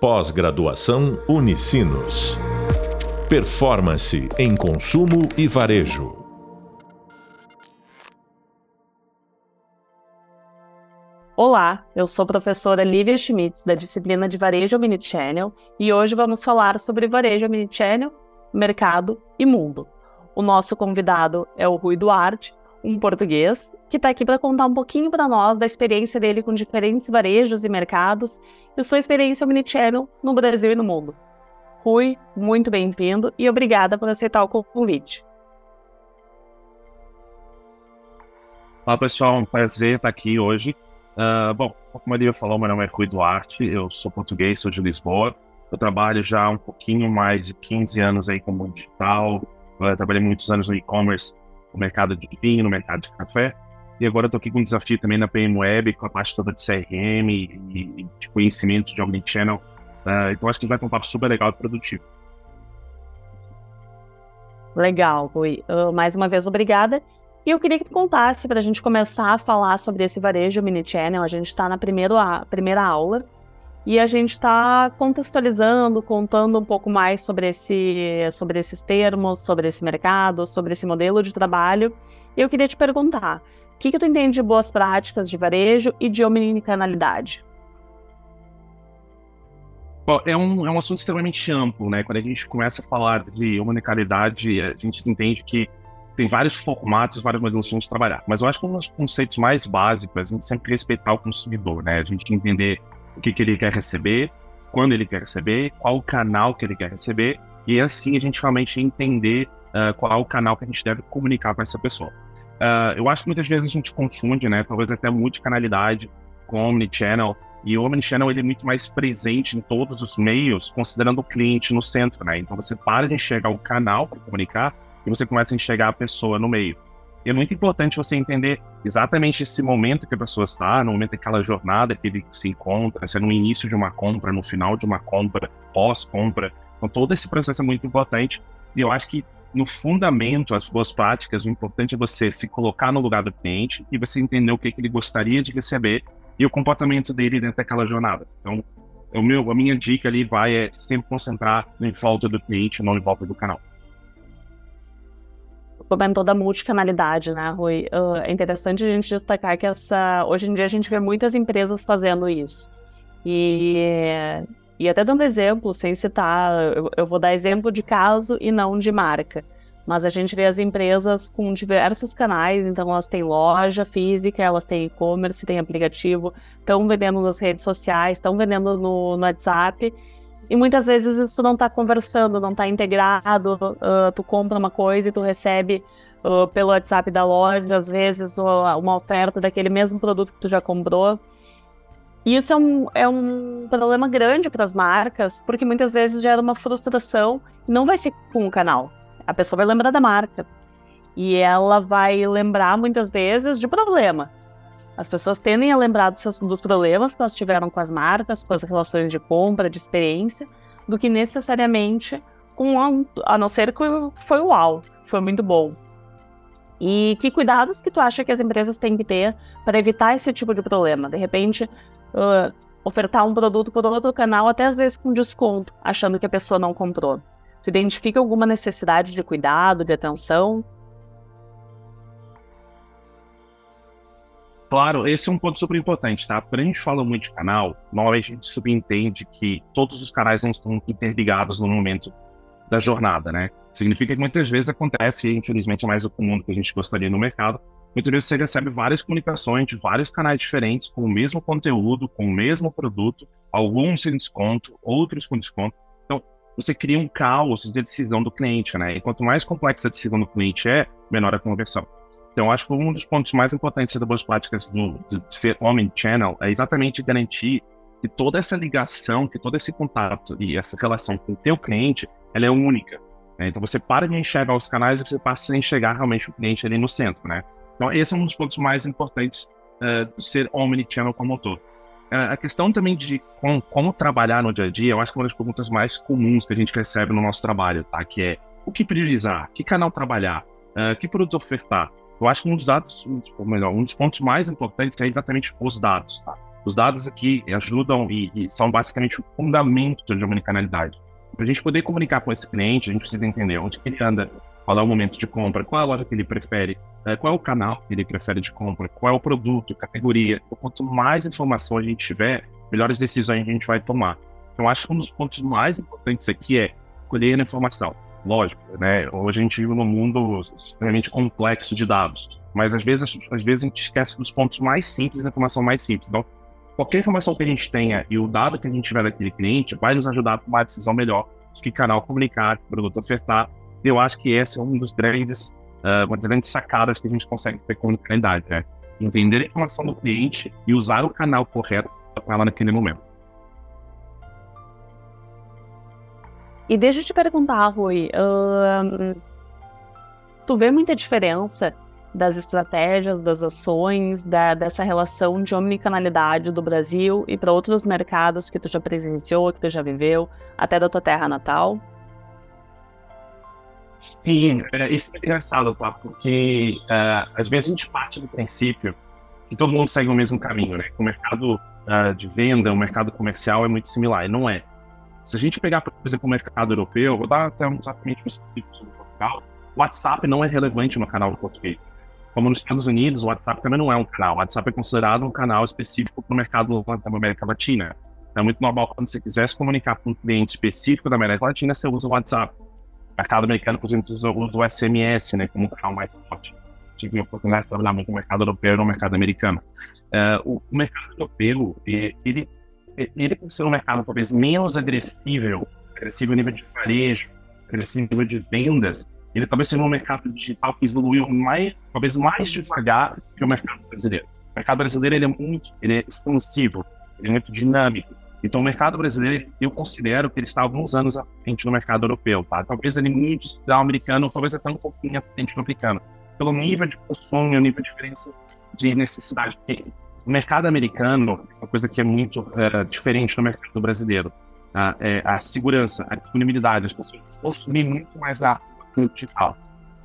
Pós-graduação Unicinos. Performance em consumo e varejo. Olá, eu sou a professora Lívia Schmitz, da disciplina de Varejo Omnichannel, e hoje vamos falar sobre Varejo Omnichannel, Mercado e Mundo. O nosso convidado é o Rui Duarte, um português, que está aqui para contar um pouquinho para nós da experiência dele com diferentes varejos e mercados e sua experiência omnichannel no Brasil e no mundo. Rui, muito bem-vindo e obrigada por aceitar o convite. Olá pessoal, um prazer estar aqui hoje. Uh, bom, como a Lívia falou, meu nome é Rui Duarte, eu sou português, sou de Lisboa. Eu trabalho já um pouquinho mais de 15 anos aí como digital, eu trabalhei muitos anos no e-commerce mercado de vinho, no mercado de café. E agora eu estou aqui com um desafio também na PM Web, com a parte toda de CRM e, e de conhecimento de Omnichannel. Uh, então acho que vai ter um papo super legal e produtivo. Legal, Rui. Uh, mais uma vez, obrigada. E eu queria que tu contasse, para a gente começar a falar sobre esse varejo Omnichannel, a gente está na primeira, primeira aula, e a gente está contextualizando, contando um pouco mais sobre, esse, sobre esses termos, sobre esse mercado, sobre esse modelo de trabalho. Eu queria te perguntar, o que, que tu entende de boas práticas de varejo e de omnicanalidade? Bom, é um, é um assunto extremamente amplo, né? Quando a gente começa a falar de omnicanalidade, a gente entende que tem vários formatos, vários modelos de trabalhar. Mas eu acho que um dos conceitos mais básicos é a gente sempre respeitar o consumidor, né? A gente entender o que, que ele quer receber, quando ele quer receber, qual o canal que ele quer receber, e assim a gente realmente entender uh, qual o canal que a gente deve comunicar com essa pessoa. Uh, eu acho que muitas vezes a gente confunde, né, talvez até multicanalidade com omnichannel, e o omnichannel ele é muito mais presente em todos os meios, considerando o cliente no centro, né? Então você para de enxergar o canal para comunicar e você começa a enxergar a pessoa no meio. E é muito importante você entender exatamente esse momento que a pessoa está, no momento daquela jornada que ele se encontra, se é no início de uma compra, no final de uma compra, pós-compra. Então, todo esse processo é muito importante. E eu acho que, no fundamento, as boas práticas, o importante é você se colocar no lugar do cliente e você entender o que, que ele gostaria de receber e o comportamento dele dentro daquela jornada. Então, o meu, a minha dica ali vai é sempre concentrar em volta do cliente, não em volta do canal comentou da multicanalidade, né, Rui? Uh, é interessante a gente destacar que essa, hoje em dia a gente vê muitas empresas fazendo isso. E, e até dando exemplo, sem citar, eu, eu vou dar exemplo de caso e não de marca. Mas a gente vê as empresas com diversos canais, então elas têm loja física, elas têm e-commerce, têm aplicativo, estão vendendo nas redes sociais, estão vendendo no, no WhatsApp. E muitas vezes isso não está conversando, não está integrado. Uh, tu compra uma coisa e tu recebe uh, pelo WhatsApp da loja, às vezes, uma oferta daquele mesmo produto que tu já comprou. E isso é um, é um problema grande para as marcas, porque muitas vezes gera uma frustração não vai ser com o canal. A pessoa vai lembrar da marca. E ela vai lembrar muitas vezes de problema. As pessoas tendem a lembrar dos, seus, dos problemas que elas tiveram com as marcas, com as relações de compra, de experiência, do que necessariamente com a, a não ser que foi uau, foi muito bom. E que cuidados que tu acha que as empresas têm que ter para evitar esse tipo de problema? De repente, uh, ofertar um produto por outro canal, até às vezes com desconto, achando que a pessoa não comprou. Tu identifica alguma necessidade de cuidado, de atenção? Claro, esse é um ponto super importante, tá? Quando a gente fala muito de canal, nós a gente subentende que todos os canais não estão interligados no momento da jornada, né? Significa que muitas vezes acontece, infelizmente é mais o comum do que a gente gostaria no mercado, muitas vezes você recebe várias comunicações de vários canais diferentes, com o mesmo conteúdo, com o mesmo produto, alguns sem desconto, outros com desconto. Então, você cria um caos de decisão do cliente, né? E quanto mais complexa a decisão do cliente é, menor a conversão. Então, acho que um dos pontos mais importantes das boas práticas do, de ser omnichannel é exatamente garantir que toda essa ligação, que todo esse contato e essa relação com o teu cliente, ela é única. Né? Então, você para de enxergar os canais e você passa a enxergar realmente o cliente ali no centro, né? Então, esse é um dos pontos mais importantes uh, de ser omnichannel como um todo. Uh, a questão também de com, como trabalhar no dia a dia, eu acho que é uma das perguntas mais comuns que a gente recebe no nosso trabalho, tá? Que é o que priorizar, que canal trabalhar, uh, que produto ofertar. Eu acho que um dos dados, ou melhor, um dos pontos mais importantes é exatamente os dados, tá? Os dados aqui ajudam e, e são basicamente o fundamento de omnicanalidade. Para a gente poder comunicar com esse cliente, a gente precisa entender onde ele anda, qual é o momento de compra, qual é a loja que ele prefere, né, qual é o canal que ele prefere de compra, qual é o produto, categoria. Então, quanto mais informação a gente tiver, melhores decisões a gente vai tomar. Então, acho que um dos pontos mais importantes aqui é colher a informação. Lógico, né? Hoje a gente vive num mundo extremamente complexo de dados, mas às vezes, às vezes a gente esquece dos pontos mais simples da informação mais simples. Então, qualquer informação que a gente tenha e o dado que a gente tiver daquele cliente vai nos ajudar a tomar uma decisão melhor de que canal comunicar, que produto ofertar. Eu acho que esse é um dos grandes, uh, uma das grandes sacadas que a gente consegue ter com a realidade, né? Entender a informação do cliente e usar o canal correto para ela naquele momento. E deixa eu te perguntar, Rui, tu vê muita diferença das estratégias, das ações, da, dessa relação de omnicanalidade do Brasil e para outros mercados que tu já presenciou, que tu já viveu, até da tua terra natal? Sim, é, isso é engraçado, tá? Porque uh, às vezes a gente parte do princípio que todo mundo segue o mesmo caminho, né? O mercado uh, de venda, o mercado comercial é muito similar, e não é. Se a gente pegar, por exemplo, o mercado europeu, vou dar até exatamente um específico sobre Portugal, o WhatsApp não é relevante no canal português. Como nos Estados Unidos, o WhatsApp também não é um canal. O WhatsApp é considerado um canal específico para o mercado da América Latina. Então, é muito normal quando você quiser se comunicar com um cliente específico da América Latina, você usa o WhatsApp. O mercado americano, por exemplo, usa, o SMS né, como um canal mais forte. Tive a oportunidade de trabalhar muito no mercado europeu e no mercado americano. Uh, o mercado europeu, ele ele por ser um mercado talvez menos agressivo, agressivo a nível de varejo, agressivo a nível de vendas, ele talvez seja um mercado digital que evoluiu mais, talvez mais devagar que o mercado brasileiro. O mercado brasileiro ele é muito, ele é expansivo, ele é muito dinâmico. Então, o mercado brasileiro, eu considero que ele está alguns anos à frente do mercado europeu, tá? Talvez ele muito ao americano, talvez até um pouquinho à frente do americano, pelo nível de consumo o nível de diferença de necessidade que o mercado americano, uma coisa que é muito é, diferente do mercado brasileiro, a, é a segurança, a disponibilidade. As pessoas consumem muito mais rápido no digital.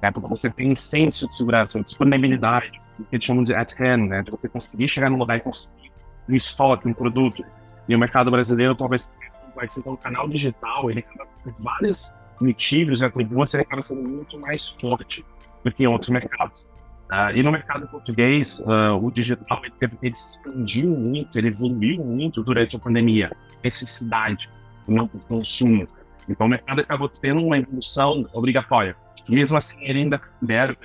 Né? Porque você tem um senso de segurança, disponibilidade, o que eles chamam de at hand, né? de você conseguir chegar no lugar e conseguir um estoque, um produto. E o mercado brasileiro talvez vai ser um canal digital, ele acaba com vários motivos e atributos, ele acaba sendo muito mais forte do que em outros mercados. Uh, e no mercado português, uh, o digital ele, ele, se expandiu muito, ele evoluiu muito durante a pandemia. Necessidade, não consumo. Então o mercado acabou tendo uma evolução obrigatória. Mesmo assim, ele ainda considera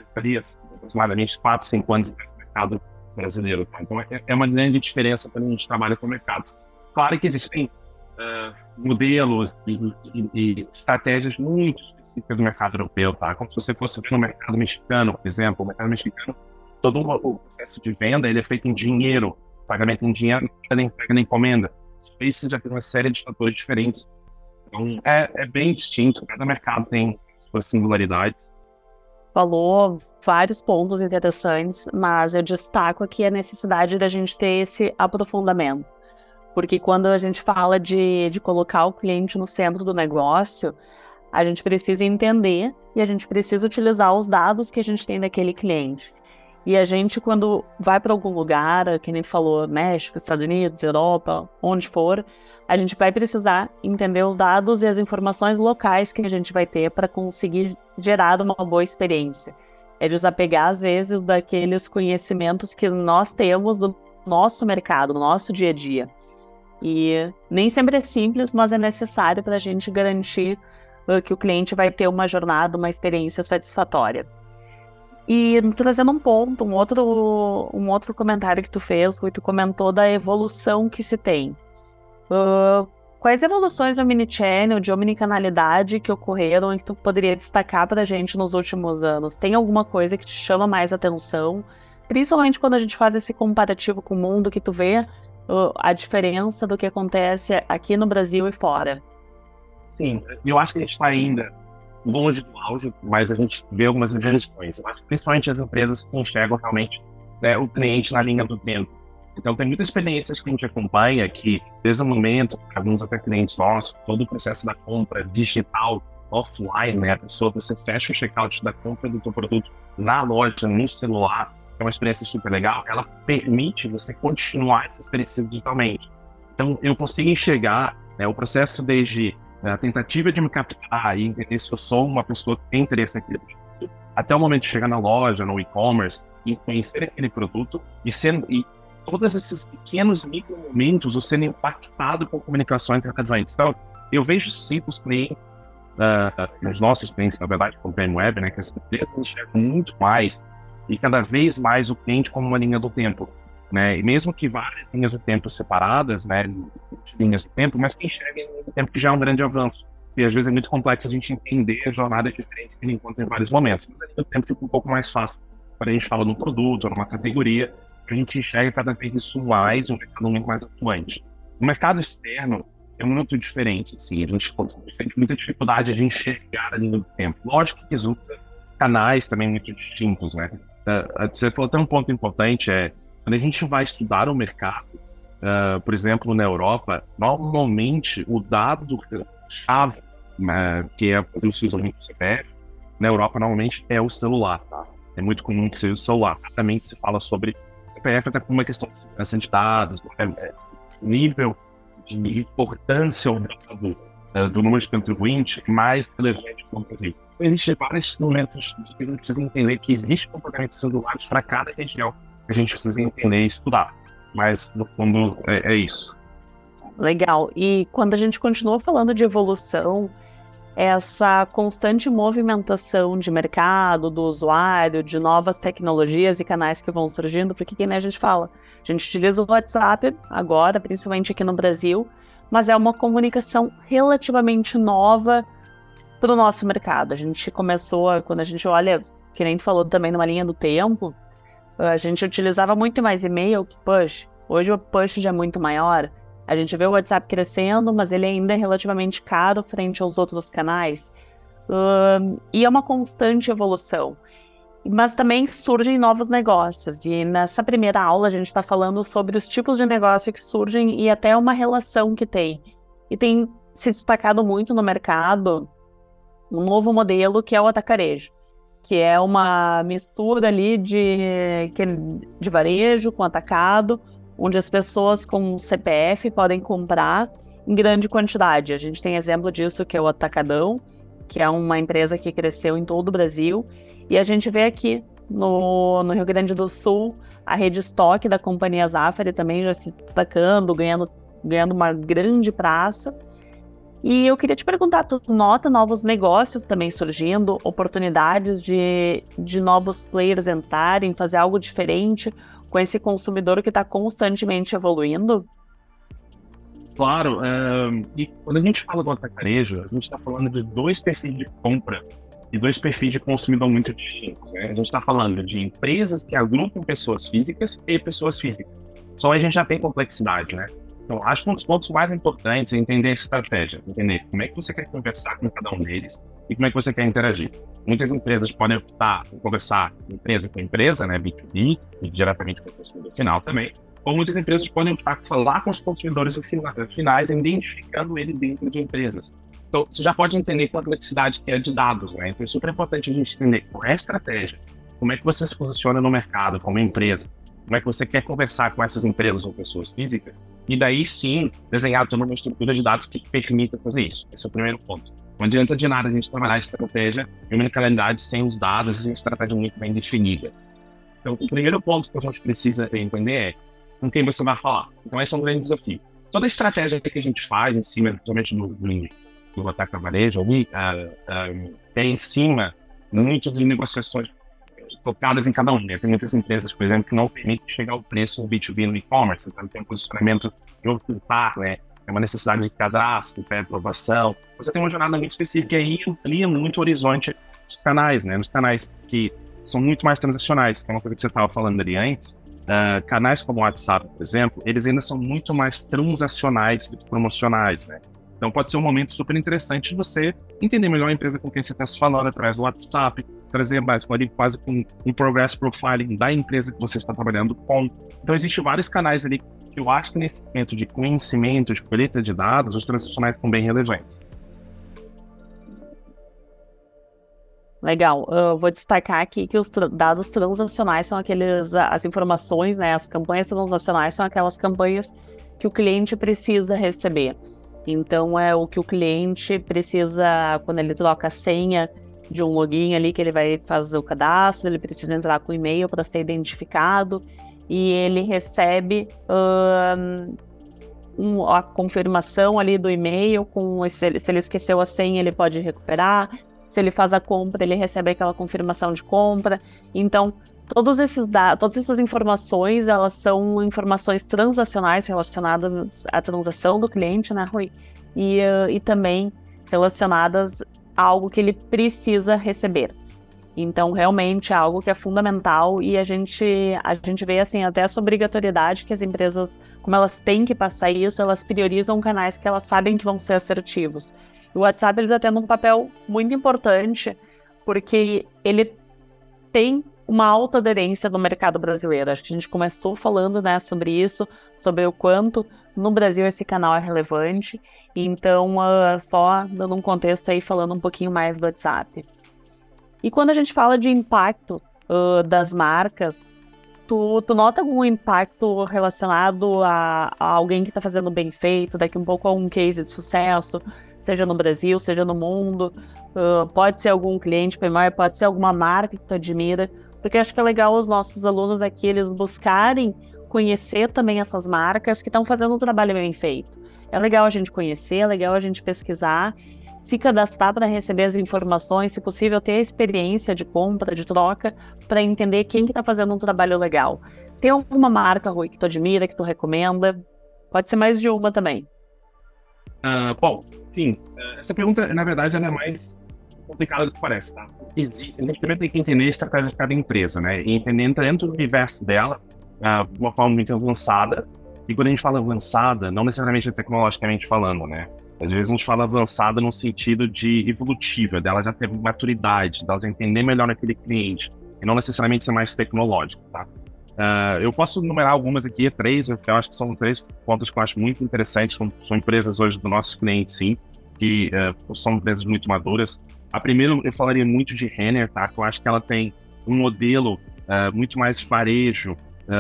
aproximadamente 4, 5 anos no mercado brasileiro. Então é, é uma grande diferença quando a gente trabalha com o mercado. Claro que existem uh, modelos e, e, e, estratégias muito específicas do mercado europeu, tá? Como se você fosse no mercado mexicano, por exemplo, o mercado mexicano, todo o processo de venda ele é feito em dinheiro, pagamento em dinheiro, não entrega na encomenda. Isso já tem uma série de fatores diferentes. Então, é, é bem distinto, cada mercado tem suas singularidades. Falou vários pontos interessantes, mas eu destaco aqui a necessidade da gente ter esse aprofundamento porque quando a gente fala de, de colocar o cliente no centro do negócio, a gente precisa entender e a gente precisa utilizar os dados que a gente tem daquele cliente. E a gente, quando vai para algum lugar, que nem falou, México, Estados Unidos, Europa, onde for, a gente vai precisar entender os dados e as informações locais que a gente vai ter para conseguir gerar uma boa experiência. É desapegar, às vezes, daqueles conhecimentos que nós temos do nosso mercado, do nosso dia a dia. E nem sempre é simples, mas é necessário para a gente garantir uh, que o cliente vai ter uma jornada, uma experiência satisfatória. E trazendo um ponto, um outro, um outro comentário que tu fez, Rui, tu comentou da evolução que se tem. Uh, quais evoluções do omnichannel, de omnicanalidade que ocorreram e que tu poderia destacar para a gente nos últimos anos? Tem alguma coisa que te chama mais atenção? Principalmente quando a gente faz esse comparativo com o mundo que tu vê a diferença do que acontece aqui no Brasil e fora. Sim, eu acho que a gente está ainda longe do auge, mas a gente vê algumas evoluções. Eu acho que principalmente as empresas que enxergam realmente né, o cliente na linha do tempo. Então, tem muitas experiências que a gente acompanha que, desde o momento, alguns até clientes nossos, todo o processo da compra digital, offline, né? A pessoa, você fecha o checkout da compra do teu produto na loja, no celular, é uma experiência super legal, ela permite você continuar essa experiência digitalmente. Então, eu consigo enxergar né, o processo desde a tentativa de me captar e entender se eu sou uma pessoa que tem interesse naquele produto, até o momento de chegar na loja, no e-commerce, e conhecer aquele produto e, sendo, e todos esses pequenos micro momentos o sendo impactado com comunicação entre clientes. Então, eu vejo sim os clientes, uh, os nossos clientes, na verdade, como o Web, né, que as empresas enxergam muito mais e cada vez mais o cliente como uma linha do tempo. Né? E mesmo que várias linhas do tempo separadas, né, linhas do tempo, mas que enxerguem o tempo que já é um grande avanço. E às vezes é muito complexo a gente entender a jornada diferente que ele encontra em vários momentos. Mas a linha do tempo fica um pouco mais fácil quando a gente fala num produto ou numa categoria, a gente enxerga cada vez isso mais, um mercado muito mais atuante. O mercado externo é muito diferente, assim, a gente tem muita dificuldade de enxergar a linha do tempo. Lógico que resulta canais também muito distintos, né? Uh, você falou até um ponto importante, é quando a gente vai estudar o mercado, uh, por exemplo, na Europa, normalmente o dado chave, uh, que é o se muito CPF, na Europa normalmente é o celular, tá? É muito comum que seja o celular. Também se fala sobre CPF até com uma questão de segurança de dados, é, é, nível de importância do, do número de contribuinte mais relevante no Brasil. Então, existem vários momentos que a gente precisa entender que existe comportamento celulares para cada região a gente precisa entender e estudar. Mas, no fundo, é, é isso. Legal. E quando a gente continua falando de evolução, essa constante movimentação de mercado, do usuário, de novas tecnologias e canais que vão surgindo, porque que nem a gente fala, a gente utiliza o WhatsApp agora, principalmente aqui no Brasil, mas é uma comunicação relativamente nova para o nosso mercado. A gente começou, quando a gente olha, que nem tu falou também numa linha do tempo, a gente utilizava muito mais e-mail que push. Hoje o push já é muito maior. A gente vê o WhatsApp crescendo, mas ele ainda é relativamente caro frente aos outros canais. e é uma constante evolução. Mas também surgem novos negócios. E nessa primeira aula a gente está falando sobre os tipos de negócio que surgem e até uma relação que tem. E tem se destacado muito no mercado um novo modelo que é o atacarejo, que é uma mistura ali de, de varejo com atacado, onde as pessoas com CPF podem comprar em grande quantidade. A gente tem exemplo disso que é o Atacadão, que é uma empresa que cresceu em todo o Brasil, e a gente vê aqui no, no Rio Grande do Sul a rede estoque da companhia Zafari também já se destacando, ganhando, ganhando uma grande praça. E eu queria te perguntar, tu nota novos negócios também surgindo, oportunidades de, de novos players entrarem, fazer algo diferente, com esse consumidor que está constantemente evoluindo? Claro, é, e quando a gente fala do atacarejo, a gente está falando de dois perfis de compra e dois perfis de consumidor muito distintos. Né? A gente está falando de empresas que agrupam pessoas físicas e pessoas físicas. Só a gente já tem complexidade, né? Então, acho que um dos pontos mais importantes é entender a estratégia, entender como é que você quer conversar com cada um deles e como é que você quer interagir. Muitas empresas podem optar por conversar empresa com empresa, né, B2B, e diretamente com o consumidor final também, ou muitas empresas podem falar com os consumidores finais, identificando ele dentro de empresas. Então, você já pode entender a complexidade que é de dados, né? Então, é super importante a gente entender qual é a estratégia, como é que você se posiciona no mercado como empresa, como é que você quer conversar com essas empresas ou pessoas físicas, e daí sim desenhar toda uma estrutura de dados que permita fazer isso. Esse é o primeiro ponto. Não adianta de nada a gente trabalhar a estratégia e uma calendário sem os dados e uma estratégia muito bem definida. Então, o primeiro ponto que a gente precisa entender é com quem você vai falar. Então, esse é um grande desafio. Toda a estratégia que a gente faz em cima, principalmente no, no, no ataque a varejo, ali, uh, uh, é em cima muito de negociações focadas em cada um. Né? Tem muitas empresas, por exemplo, que não permitem chegar ao preço no B2B no e-commerce, então tem um posicionamento de ocultar, né? É uma necessidade de cadastro, pré-aprovação. Você tem uma jornada muito específica e aí amplia muito o horizonte dos canais, né? Nos canais que são muito mais transacionais, que é uma coisa que você estava falando ali antes. Uh, canais como o WhatsApp, por exemplo, eles ainda são muito mais transacionais do que promocionais, né? Então pode ser um momento super interessante de você entender melhor a empresa com quem você está se falando através do WhatsApp, trazer mais quase com um progress profiling da empresa que você está trabalhando com. Então existem vários canais ali que eu acho que nesse momento de conhecimento, de colheita de dados, os transacionais são bem relevantes. Legal. Eu vou destacar aqui que os dados transacionais são aqueles, as informações, né, as campanhas transacionais são aquelas campanhas que o cliente precisa receber. Então é o que o cliente precisa quando ele troca a senha de um login ali que ele vai fazer o cadastro, ele precisa entrar com o e-mail para ser identificado e ele recebe um, a confirmação ali do e-mail com se ele, se ele esqueceu a senha ele pode recuperar se ele faz a compra, ele recebe aquela confirmação de compra. Então, todos esses dados, todas essas informações, elas são informações transacionais relacionadas à transação do cliente, né, Rui? E, uh, e também relacionadas a algo que ele precisa receber. Então, realmente é algo que é fundamental e a gente, a gente vê, assim, até essa obrigatoriedade que as empresas, como elas têm que passar isso, elas priorizam canais que elas sabem que vão ser assertivos. O WhatsApp está tendo um papel muito importante porque ele tem uma alta aderência no mercado brasileiro. Acho que a gente começou falando né, sobre isso, sobre o quanto no Brasil esse canal é relevante. Então, uh, só dando um contexto aí, falando um pouquinho mais do WhatsApp. E quando a gente fala de impacto uh, das marcas, tu, tu nota algum impacto relacionado a, a alguém que está fazendo bem feito, daqui um pouco a um case de sucesso? Seja no Brasil, seja no mundo. Uh, pode ser algum cliente primário, pode ser alguma marca que tu admira, porque acho que é legal os nossos alunos aqui eles buscarem conhecer também essas marcas que estão fazendo um trabalho bem feito. É legal a gente conhecer, é legal a gente pesquisar, se cadastrar para receber as informações, se possível ter a experiência de compra, de troca, para entender quem que está fazendo um trabalho legal. Tem alguma marca, Rui, que tu admira, que tu recomenda? Pode ser mais de uma também. Uh, bom, sim, essa pergunta, na verdade, ela é mais complicada do que parece, tá? A gente primeiro tem que entender a estratégia de cada empresa, né? E entender dentro do universo dela, uh, de uma forma muito avançada. E quando a gente fala avançada, não necessariamente tecnologicamente falando, né? Às vezes a gente fala avançada no sentido de evolutiva, dela já ter maturidade, dela já entender melhor aquele cliente, e não necessariamente ser mais tecnológico, tá? Uh, eu posso numerar algumas aqui, três, eu acho que são três pontos que eu acho muito interessantes, são empresas hoje do nosso cliente, sim, que uh, são empresas muito maduras. A primeira, eu falaria muito de Renner, tá? Que eu acho que ela tem um modelo uh, muito mais varejo,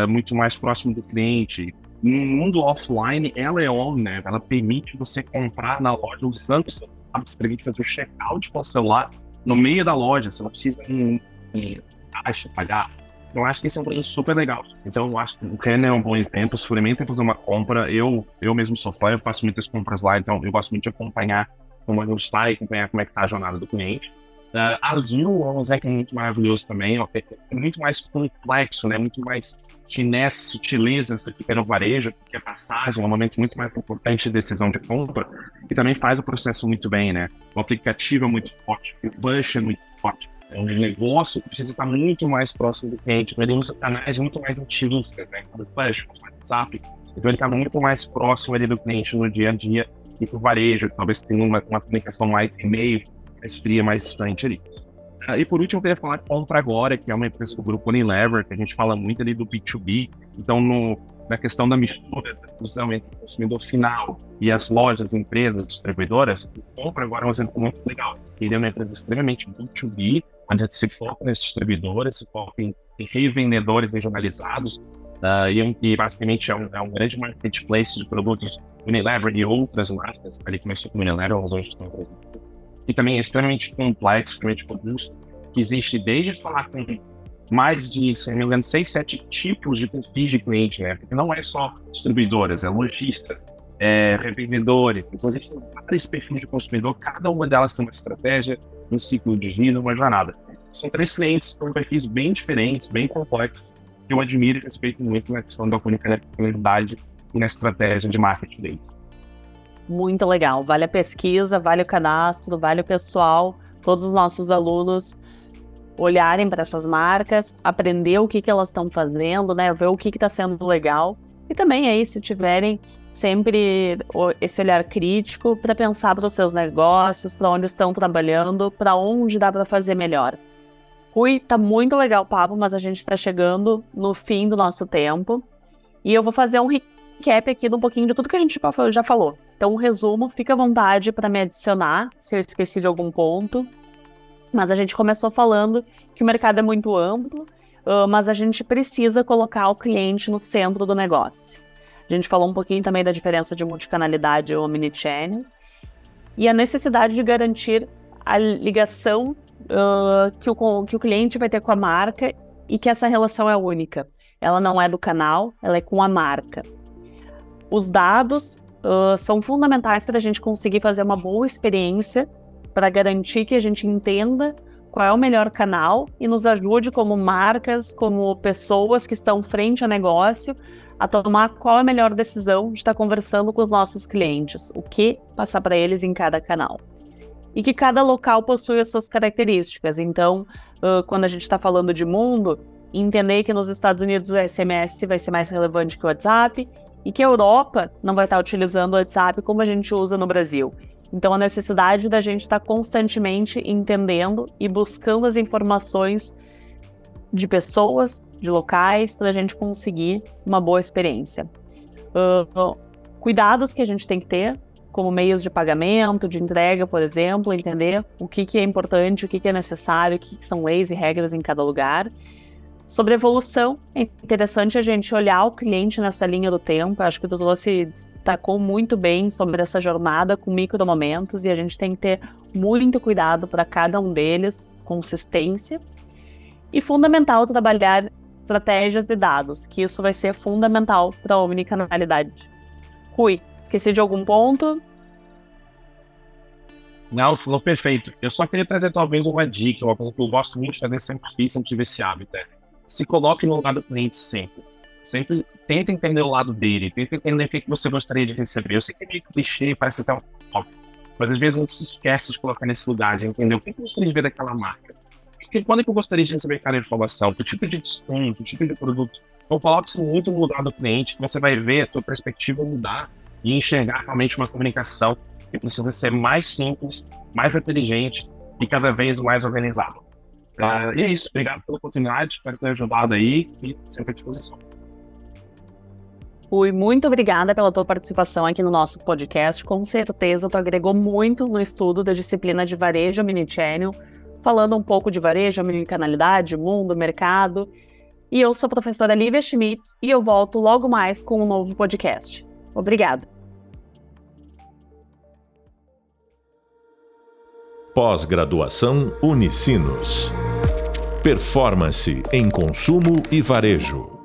muito mais próximo do cliente. No mundo offline, ela é on, né? Ela permite você comprar na loja usando o celular, você permite fazer o check-out com o celular no meio da loja, você não precisa ir em caixa, pagar eu acho que esse é um produto super legal. Então, eu acho que o Renner é um bom exemplo. For fazer uma compra, eu, eu mesmo sou fã, eu faço muitas compras lá, então eu gosto muito de acompanhar como ele está e acompanhar como é que está a jornada do cliente. Uh, Azul é um que é muito maravilhoso também, ó, é muito mais complexo, né? muito mais finesse, sutilezas do que no varejo, que a passagem é um momento muito mais importante de decisão de compra, e também faz o processo muito bem, né? O aplicativo é muito forte, o push é muito forte. É um negócio que precisa estar muito mais próximo do cliente. Ele usa canais muito mais intimistas, né? Como Flash, como WhatsApp. Então, ele está muito mais próximo ali do cliente no dia a dia e para o varejo, talvez tenha uma, uma comunicação mais e-mail, mais fria, mais distante ali. Uh, e por último, eu queria falar Compra Agora, que é uma empresa do grupo Unilever, que a gente fala muito ali do B2B. Então, no, na questão da mistura da fusão entre o consumidor final e as lojas, empresas, distribuidoras, o Compra Agora é um exemplo muito legal. Ele é uma empresa extremamente B2B, onde se foca nesses distribuidores, se foca em, revendedores regionalizados, uh, e, e, basicamente é um, é um, grande marketplace de produtos Unilever e outras marcas, ali começou com Unilever, mas hoje estão e também é extremamente complexo, extremamente robusto, que existe desde falar com mais de, se não me engano, seis, sete tipos de perfis de cliente, né? Porque não é só distribuidoras, é lojista, é revendedores. Então, existem vários perfis de consumidor, cada uma delas tem uma estratégia, um ciclo de vida, uma jornada. São três clientes com perfis bem diferentes, bem complexos, que eu admiro e respeito muito na questão da comunidade e na estratégia de marketing deles. Muito legal. Vale a pesquisa, vale o cadastro, vale o pessoal, todos os nossos alunos olharem para essas marcas, aprender o que, que elas estão fazendo, né? Ver o que está sendo legal. E também aí, se tiverem sempre esse olhar crítico para pensar para os seus negócios, para onde estão trabalhando, para onde dá para fazer melhor. Rui, tá muito legal o papo, mas a gente está chegando no fim do nosso tempo. E eu vou fazer um recap aqui de um pouquinho de tudo que a gente já falou. Então, um resumo, fica à vontade para me adicionar se eu esqueci de algum ponto. Mas a gente começou falando que o mercado é muito amplo, uh, mas a gente precisa colocar o cliente no centro do negócio. A gente falou um pouquinho também da diferença de multicanalidade ou omnichannel e a necessidade de garantir a ligação uh, que, o, que o cliente vai ter com a marca e que essa relação é única. Ela não é do canal, ela é com a marca. Os dados uh, são fundamentais para a gente conseguir fazer uma boa experiência, para garantir que a gente entenda qual é o melhor canal e nos ajude como marcas, como pessoas que estão frente ao negócio, a tomar qual é a melhor decisão de estar conversando com os nossos clientes, o que passar para eles em cada canal. E que cada local possui as suas características. Então, uh, quando a gente está falando de mundo, entender que nos Estados Unidos o SMS vai ser mais relevante que o WhatsApp e que a Europa não vai estar utilizando o WhatsApp como a gente usa no Brasil. Então, a necessidade da gente estar constantemente entendendo e buscando as informações de pessoas, de locais, para a gente conseguir uma boa experiência. Uh, cuidados que a gente tem que ter, como meios de pagamento, de entrega, por exemplo, entender o que, que é importante, o que, que é necessário, o que, que são leis e regras em cada lugar. Sobre evolução, é interessante a gente olhar o cliente nessa linha do tempo. Acho que tu trouxe, destacou muito bem sobre essa jornada com micromomentos e a gente tem que ter muito cuidado para cada um deles, consistência. E fundamental trabalhar estratégias de dados, que isso vai ser fundamental para a omnicanalidade. Rui, esqueci de algum ponto? Não, falou perfeito. Eu só queria trazer talvez uma dica, uma coisa que eu gosto muito de fazer, sempre fiz, sempre tive esse hábito. É se coloque no lugar do cliente sempre. Sempre tenta entender o lado dele, tenta entender o que você gostaria de receber. Eu sei que é meio clichê, parece até um óbvio, mas às vezes a gente se esquece de colocar nesse lugar, de entender o que eu gostaria de ver daquela marca. Que, quando é que eu gostaria de receber aquela informação? Que tipo de desconto, que tipo de produto? Então coloque-se muito no lugar do cliente, que você vai ver a tua perspectiva mudar e enxergar realmente uma comunicação que precisa ser mais simples, mais inteligente e cada vez mais organizada. Uh, e é isso. Obrigado pela oportunidade. Espero ter ajudado aí e sempre à disposição. Rui, muito obrigada pela tua participação aqui no nosso podcast. Com certeza, tu agregou muito no estudo da disciplina de varejo omnichannel, falando um pouco de varejo, omnicanalidade, mundo, mercado. E eu sou a professora Lívia Schmitz e eu volto logo mais com um novo podcast. Obrigada. Pós-graduação Unicinos. Performance em consumo e varejo.